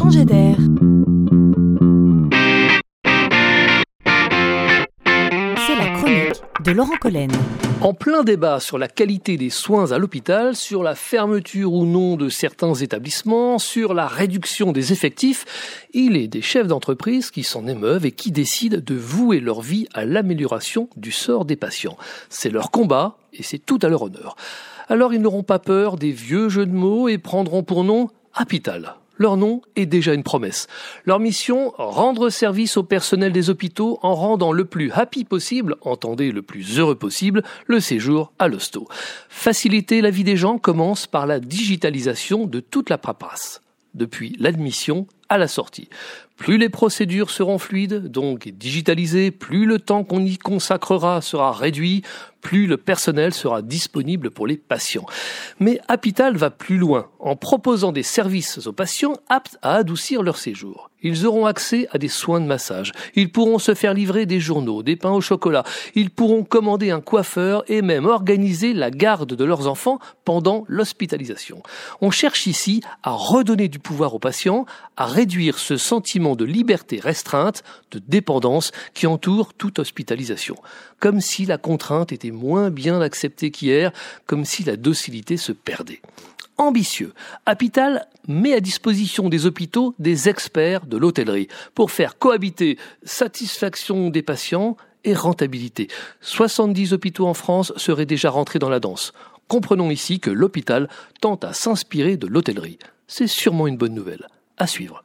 changer d'air. C'est la chronique de Laurent Collen. En plein débat sur la qualité des soins à l'hôpital, sur la fermeture ou non de certains établissements, sur la réduction des effectifs, il est des chefs d'entreprise qui s'en émeuvent et qui décident de vouer leur vie à l'amélioration du sort des patients. C'est leur combat et c'est tout à leur honneur. Alors ils n'auront pas peur des vieux jeux de mots et prendront pour nom Apital. Leur nom est déjà une promesse. Leur mission, rendre service au personnel des hôpitaux en rendant le plus happy possible, entendez le plus heureux possible, le séjour à l'hosto. Faciliter la vie des gens commence par la digitalisation de toute la paperasse, depuis l'admission à la sortie. Plus les procédures seront fluides, donc digitalisées, plus le temps qu'on y consacrera sera réduit, plus le personnel sera disponible pour les patients. Mais Apital va plus loin en proposant des services aux patients aptes à adoucir leur séjour. Ils auront accès à des soins de massage. Ils pourront se faire livrer des journaux, des pains au chocolat. Ils pourront commander un coiffeur et même organiser la garde de leurs enfants pendant l'hospitalisation. On cherche ici à redonner du pouvoir aux patients, à réduire ce sentiment de liberté restreinte, de dépendance qui entoure toute hospitalisation. Comme si la contrainte était moins bien acceptée qu'hier, comme si la docilité se perdait ambitieux. Apital met à disposition des hôpitaux des experts de l'hôtellerie pour faire cohabiter satisfaction des patients et rentabilité. 70 hôpitaux en France seraient déjà rentrés dans la danse. Comprenons ici que l'hôpital tente à s'inspirer de l'hôtellerie. C'est sûrement une bonne nouvelle. À suivre.